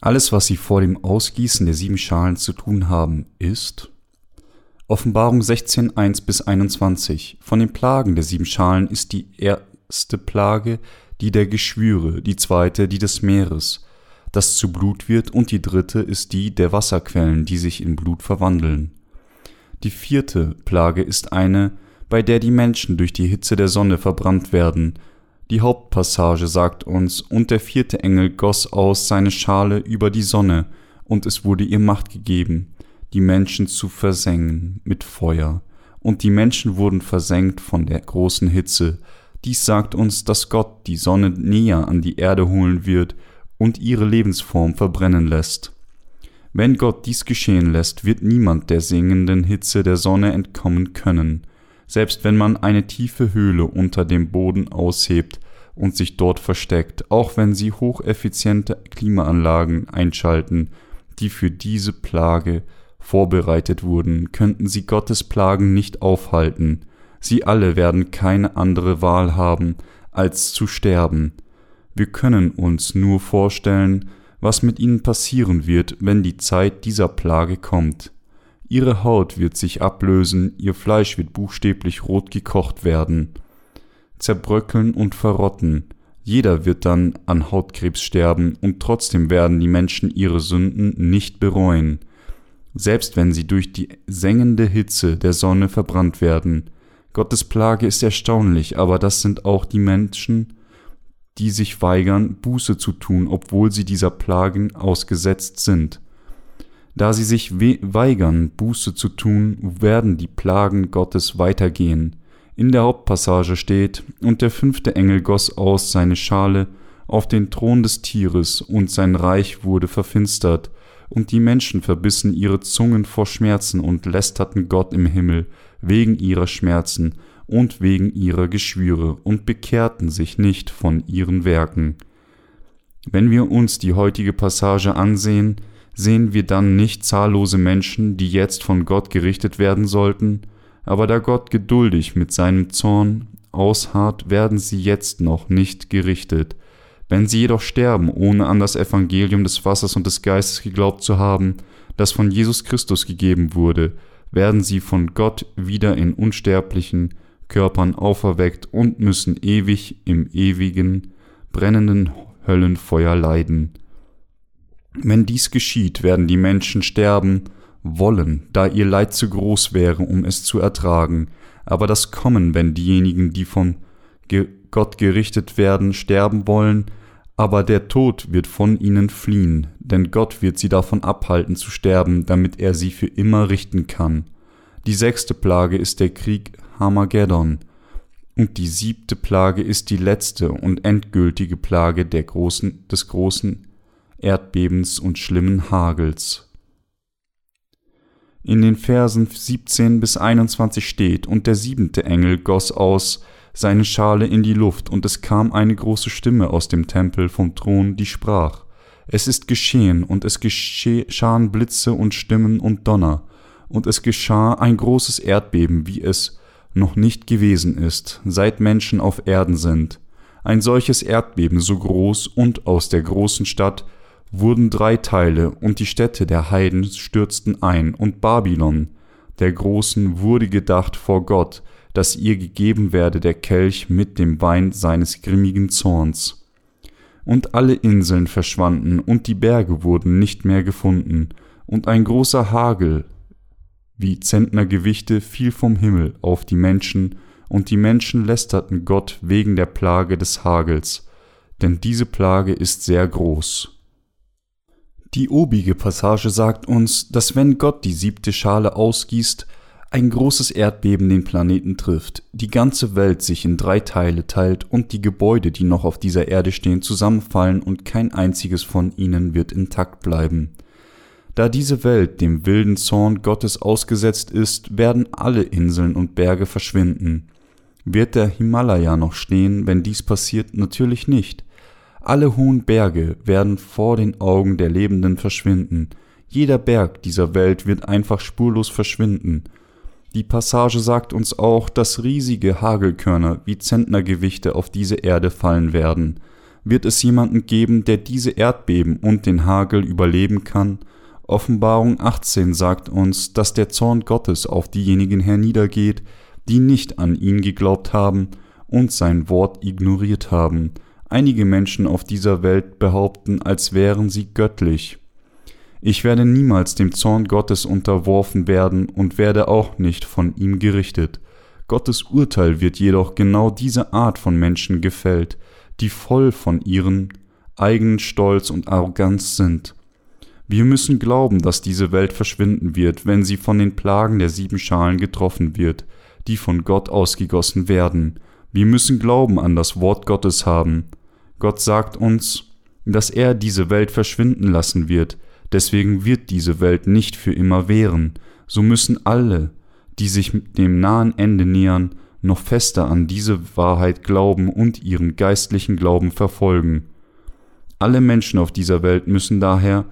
Alles, was sie vor dem Ausgießen der sieben Schalen zu tun haben, ist Offenbarung 16, 1 bis 21. Von den Plagen der sieben Schalen ist die erste Plage die der Geschwüre, die zweite die des Meeres, das zu Blut wird, und die dritte ist die der Wasserquellen, die sich in Blut verwandeln. Die vierte Plage ist eine, bei der die Menschen durch die Hitze der Sonne verbrannt werden, die Hauptpassage sagt uns, und der vierte Engel goss aus seine Schale über die Sonne, und es wurde ihr Macht gegeben, die Menschen zu versengen mit Feuer, und die Menschen wurden versenkt von der großen Hitze. Dies sagt uns, dass Gott die Sonne näher an die Erde holen wird und ihre Lebensform verbrennen lässt. Wenn Gott dies geschehen lässt, wird niemand der singenden Hitze der Sonne entkommen können, selbst wenn man eine tiefe Höhle unter dem Boden aushebt und sich dort versteckt, auch wenn sie hocheffiziente Klimaanlagen einschalten, die für diese Plage vorbereitet wurden, könnten sie Gottes Plagen nicht aufhalten. Sie alle werden keine andere Wahl haben, als zu sterben. Wir können uns nur vorstellen, was mit ihnen passieren wird, wenn die Zeit dieser Plage kommt. Ihre Haut wird sich ablösen, ihr Fleisch wird buchstäblich rot gekocht werden, zerbröckeln und verrotten. Jeder wird dann an Hautkrebs sterben, und trotzdem werden die Menschen ihre Sünden nicht bereuen, selbst wenn sie durch die sengende Hitze der Sonne verbrannt werden. Gottes Plage ist erstaunlich, aber das sind auch die Menschen, die sich weigern, Buße zu tun, obwohl sie dieser Plagen ausgesetzt sind. Da sie sich weigern, Buße zu tun, werden die Plagen Gottes weitergehen. In der Hauptpassage steht, und der fünfte Engel goss aus seine Schale auf den Thron des Tieres, und sein Reich wurde verfinstert, und die Menschen verbissen ihre Zungen vor Schmerzen und lästerten Gott im Himmel wegen ihrer Schmerzen und wegen ihrer Geschwüre und bekehrten sich nicht von ihren Werken. Wenn wir uns die heutige Passage ansehen, sehen wir dann nicht zahllose Menschen, die jetzt von Gott gerichtet werden sollten, aber da Gott geduldig mit seinem Zorn ausharrt, werden sie jetzt noch nicht gerichtet. Wenn sie jedoch sterben, ohne an das Evangelium des Wassers und des Geistes geglaubt zu haben, das von Jesus Christus gegeben wurde, werden sie von Gott wieder in unsterblichen Körpern auferweckt und müssen ewig im ewigen, brennenden Höllenfeuer leiden. Wenn dies geschieht, werden die Menschen sterben wollen, da ihr Leid zu groß wäre, um es zu ertragen, aber das Kommen, wenn diejenigen, die von Gott gerichtet werden, sterben wollen, aber der Tod wird von ihnen fliehen, denn Gott wird sie davon abhalten zu sterben, damit er sie für immer richten kann. Die sechste Plage ist der Krieg Hamageddon, und die siebte Plage ist die letzte und endgültige Plage großen, des großen Erdbebens und schlimmen Hagels. In den Versen 17 bis 21 steht, und der siebente Engel goss aus seine Schale in die Luft, und es kam eine große Stimme aus dem Tempel vom Thron, die sprach, Es ist geschehen, und es geschahen Blitze und Stimmen und Donner, und es geschah ein großes Erdbeben, wie es noch nicht gewesen ist, seit Menschen auf Erden sind. Ein solches Erdbeben so groß und aus der großen Stadt wurden drei Teile, und die Städte der Heiden stürzten ein, und Babylon, der Großen, wurde gedacht vor Gott, dass ihr gegeben werde der Kelch mit dem Wein seines grimmigen Zorns. Und alle Inseln verschwanden, und die Berge wurden nicht mehr gefunden, und ein großer Hagel wie Zentnergewichte fiel vom Himmel auf die Menschen, und die Menschen lästerten Gott wegen der Plage des Hagels, denn diese Plage ist sehr groß. Die obige Passage sagt uns, dass wenn Gott die siebte Schale ausgießt, ein großes Erdbeben den Planeten trifft, die ganze Welt sich in drei Teile teilt und die Gebäude, die noch auf dieser Erde stehen, zusammenfallen und kein einziges von ihnen wird intakt bleiben. Da diese Welt dem wilden Zorn Gottes ausgesetzt ist, werden alle Inseln und Berge verschwinden. Wird der Himalaya noch stehen, wenn dies passiert? Natürlich nicht. Alle hohen Berge werden vor den Augen der Lebenden verschwinden. Jeder Berg dieser Welt wird einfach spurlos verschwinden. Die Passage sagt uns auch, dass riesige Hagelkörner wie Zentnergewichte auf diese Erde fallen werden. wird es jemanden geben, der diese Erdbeben und den Hagel überleben kann? Offenbarung 18 sagt uns, dass der Zorn Gottes auf diejenigen herniedergeht, die nicht an ihn geglaubt haben und sein Wort ignoriert haben. Einige Menschen auf dieser Welt behaupten, als wären sie göttlich. Ich werde niemals dem Zorn Gottes unterworfen werden und werde auch nicht von ihm gerichtet. Gottes Urteil wird jedoch genau diese Art von Menschen gefällt, die voll von ihren eigenen Stolz und Arroganz sind. Wir müssen glauben, dass diese Welt verschwinden wird, wenn sie von den Plagen der sieben Schalen getroffen wird, die von Gott ausgegossen werden. Wir müssen Glauben an das Wort Gottes haben. Gott sagt uns, dass er diese Welt verschwinden lassen wird, deswegen wird diese Welt nicht für immer währen. So müssen alle, die sich dem nahen Ende nähern, noch fester an diese Wahrheit glauben und ihren geistlichen Glauben verfolgen. Alle Menschen auf dieser Welt müssen daher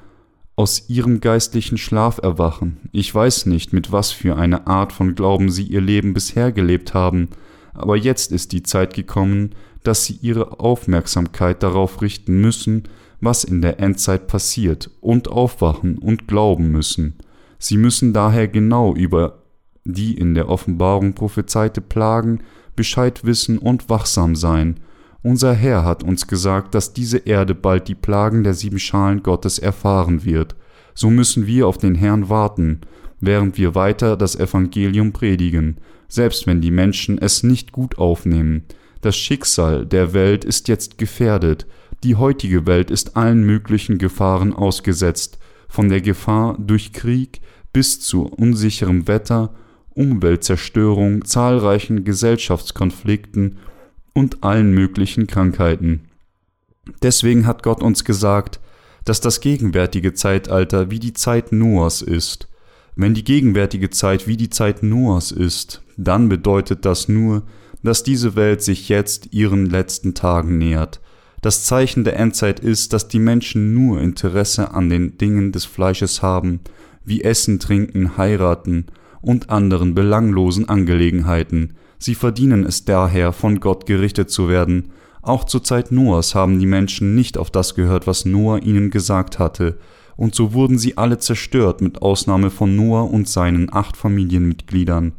aus ihrem geistlichen Schlaf erwachen. Ich weiß nicht, mit was für eine Art von Glauben sie ihr Leben bisher gelebt haben, aber jetzt ist die Zeit gekommen, dass sie ihre Aufmerksamkeit darauf richten müssen, was in der Endzeit passiert, und aufwachen und glauben müssen. Sie müssen daher genau über die in der Offenbarung prophezeite Plagen Bescheid wissen und wachsam sein. Unser Herr hat uns gesagt, dass diese Erde bald die Plagen der sieben Schalen Gottes erfahren wird. So müssen wir auf den Herrn warten, während wir weiter das Evangelium predigen, selbst wenn die Menschen es nicht gut aufnehmen. Das Schicksal der Welt ist jetzt gefährdet, die heutige Welt ist allen möglichen Gefahren ausgesetzt, von der Gefahr durch Krieg bis zu unsicherem Wetter, Umweltzerstörung, zahlreichen Gesellschaftskonflikten und allen möglichen Krankheiten. Deswegen hat Gott uns gesagt, dass das gegenwärtige Zeitalter wie die Zeit Noahs ist. Wenn die gegenwärtige Zeit wie die Zeit Noahs ist, dann bedeutet das nur, dass diese Welt sich jetzt ihren letzten Tagen nähert. Das Zeichen der Endzeit ist, dass die Menschen nur Interesse an den Dingen des Fleisches haben, wie Essen, Trinken, Heiraten und anderen belanglosen Angelegenheiten. Sie verdienen es daher, von Gott gerichtet zu werden. Auch zur Zeit Noahs haben die Menschen nicht auf das gehört, was Noah ihnen gesagt hatte, und so wurden sie alle zerstört, mit Ausnahme von Noah und seinen acht Familienmitgliedern.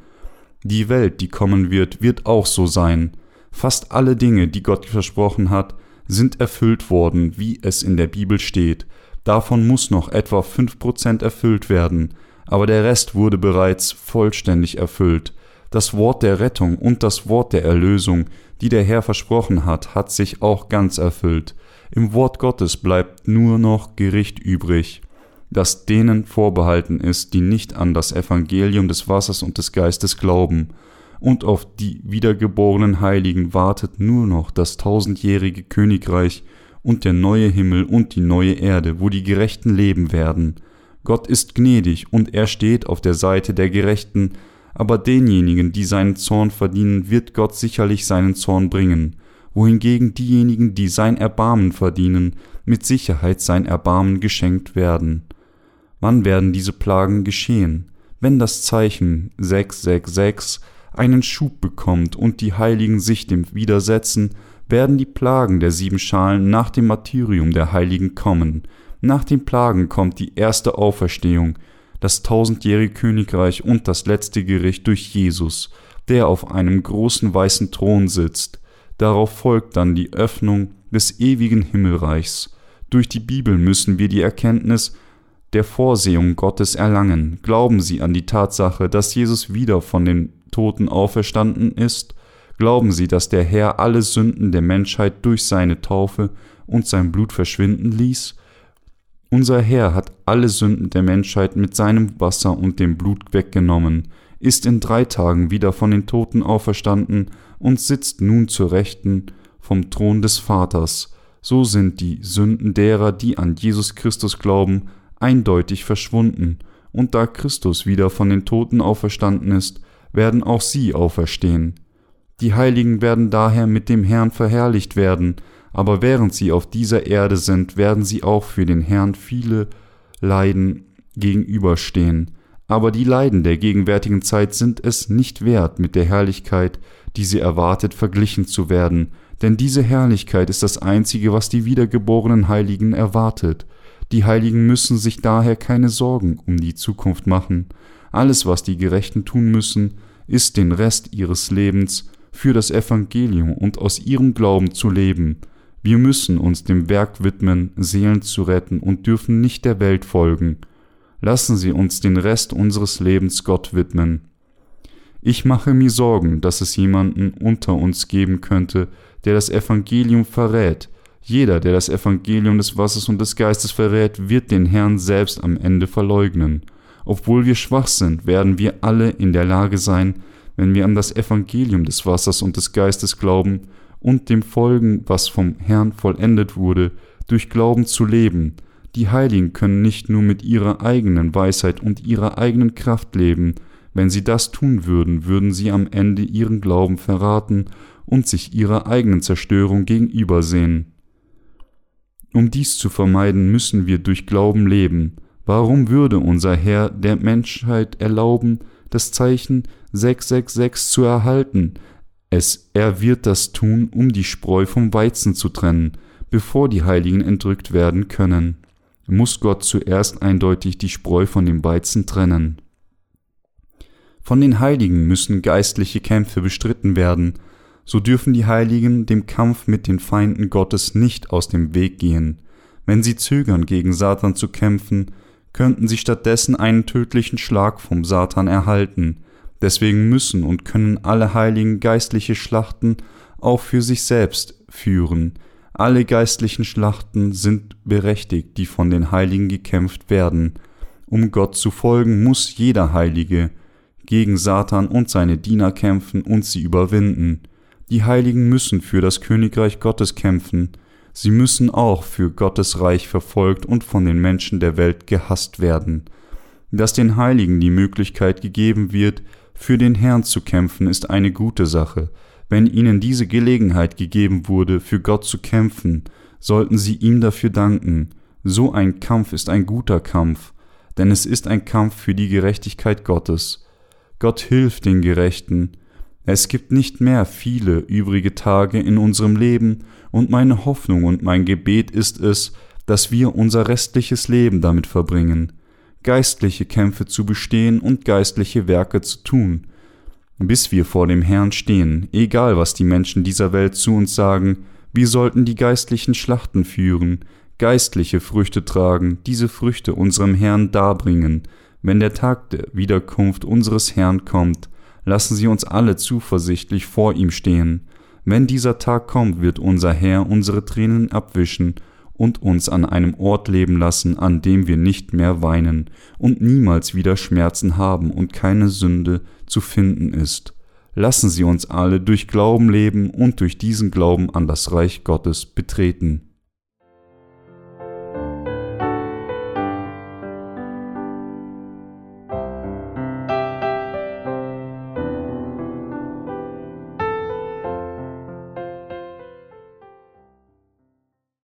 Die Welt, die kommen wird, wird auch so sein. Fast alle Dinge, die Gott versprochen hat, sind erfüllt worden, wie es in der Bibel steht. Davon muss noch etwa fünf Prozent erfüllt werden, aber der Rest wurde bereits vollständig erfüllt. Das Wort der Rettung und das Wort der Erlösung, die der Herr versprochen hat, hat sich auch ganz erfüllt. Im Wort Gottes bleibt nur noch Gericht übrig, das denen vorbehalten ist, die nicht an das Evangelium des Wassers und des Geistes glauben, und auf die wiedergeborenen Heiligen wartet nur noch das tausendjährige Königreich und der neue Himmel und die neue Erde, wo die Gerechten leben werden. Gott ist gnädig und er steht auf der Seite der Gerechten, aber denjenigen, die seinen Zorn verdienen, wird Gott sicherlich seinen Zorn bringen, wohingegen diejenigen, die sein Erbarmen verdienen, mit Sicherheit sein Erbarmen geschenkt werden. Wann werden diese Plagen geschehen? Wenn das Zeichen 666 einen Schub bekommt und die Heiligen sich dem widersetzen, werden die Plagen der sieben Schalen nach dem Martyrium der Heiligen kommen. Nach den Plagen kommt die erste Auferstehung, das tausendjährige Königreich und das letzte Gericht durch Jesus, der auf einem großen weißen Thron sitzt. Darauf folgt dann die Öffnung des ewigen Himmelreichs. Durch die Bibel müssen wir die Erkenntnis der Vorsehung Gottes erlangen. Glauben Sie an die Tatsache, dass Jesus wieder von den Toten auferstanden ist? Glauben Sie, dass der Herr alle Sünden der Menschheit durch seine Taufe und sein Blut verschwinden ließ? Unser Herr hat alle Sünden der Menschheit mit seinem Wasser und dem Blut weggenommen, ist in drei Tagen wieder von den Toten auferstanden und sitzt nun zur Rechten vom Thron des Vaters. So sind die Sünden derer, die an Jesus Christus glauben, eindeutig verschwunden, und da Christus wieder von den Toten auferstanden ist, werden auch sie auferstehen. Die Heiligen werden daher mit dem Herrn verherrlicht werden, aber während sie auf dieser Erde sind, werden sie auch für den Herrn viele Leiden gegenüberstehen. Aber die Leiden der gegenwärtigen Zeit sind es nicht wert, mit der Herrlichkeit, die sie erwartet, verglichen zu werden, denn diese Herrlichkeit ist das Einzige, was die wiedergeborenen Heiligen erwartet. Die Heiligen müssen sich daher keine Sorgen um die Zukunft machen. Alles, was die Gerechten tun müssen, ist den Rest ihres Lebens für das Evangelium und aus ihrem Glauben zu leben. Wir müssen uns dem Werk widmen, Seelen zu retten und dürfen nicht der Welt folgen. Lassen Sie uns den Rest unseres Lebens Gott widmen. Ich mache mir Sorgen, dass es jemanden unter uns geben könnte, der das Evangelium verrät. Jeder, der das Evangelium des Wassers und des Geistes verrät, wird den Herrn selbst am Ende verleugnen. Obwohl wir schwach sind, werden wir alle in der Lage sein, wenn wir an das Evangelium des Wassers und des Geistes glauben und dem folgen, was vom Herrn vollendet wurde, durch Glauben zu leben. Die Heiligen können nicht nur mit ihrer eigenen Weisheit und ihrer eigenen Kraft leben, wenn sie das tun würden, würden sie am Ende ihren Glauben verraten und sich ihrer eigenen Zerstörung gegenübersehen. Um dies zu vermeiden, müssen wir durch Glauben leben. Warum würde unser Herr der Menschheit erlauben, das Zeichen 666 zu erhalten? Es, er wird das tun, um die Spreu vom Weizen zu trennen, bevor die Heiligen entrückt werden können. Muss Gott zuerst eindeutig die Spreu von dem Weizen trennen. Von den Heiligen müssen geistliche Kämpfe bestritten werden, so dürfen die Heiligen dem Kampf mit den Feinden Gottes nicht aus dem Weg gehen. Wenn sie zögern, gegen Satan zu kämpfen, könnten sie stattdessen einen tödlichen Schlag vom Satan erhalten. Deswegen müssen und können alle Heiligen geistliche Schlachten auch für sich selbst führen. Alle geistlichen Schlachten sind berechtigt, die von den Heiligen gekämpft werden. Um Gott zu folgen, muss jeder Heilige gegen Satan und seine Diener kämpfen und sie überwinden. Die Heiligen müssen für das Königreich Gottes kämpfen. Sie müssen auch für Gottes Reich verfolgt und von den Menschen der Welt gehasst werden. Dass den Heiligen die Möglichkeit gegeben wird, für den Herrn zu kämpfen, ist eine gute Sache. Wenn ihnen diese Gelegenheit gegeben wurde, für Gott zu kämpfen, sollten sie ihm dafür danken. So ein Kampf ist ein guter Kampf, denn es ist ein Kampf für die Gerechtigkeit Gottes. Gott hilft den Gerechten. Es gibt nicht mehr viele übrige Tage in unserem Leben, und meine Hoffnung und mein Gebet ist es, dass wir unser restliches Leben damit verbringen, geistliche Kämpfe zu bestehen und geistliche Werke zu tun, bis wir vor dem Herrn stehen, egal was die Menschen dieser Welt zu uns sagen, wir sollten die geistlichen Schlachten führen, geistliche Früchte tragen, diese Früchte unserem Herrn darbringen, wenn der Tag der Wiederkunft unseres Herrn kommt, lassen Sie uns alle zuversichtlich vor ihm stehen. Wenn dieser Tag kommt, wird unser Herr unsere Tränen abwischen und uns an einem Ort leben lassen, an dem wir nicht mehr weinen und niemals wieder Schmerzen haben und keine Sünde zu finden ist. Lassen Sie uns alle durch Glauben leben und durch diesen Glauben an das Reich Gottes betreten.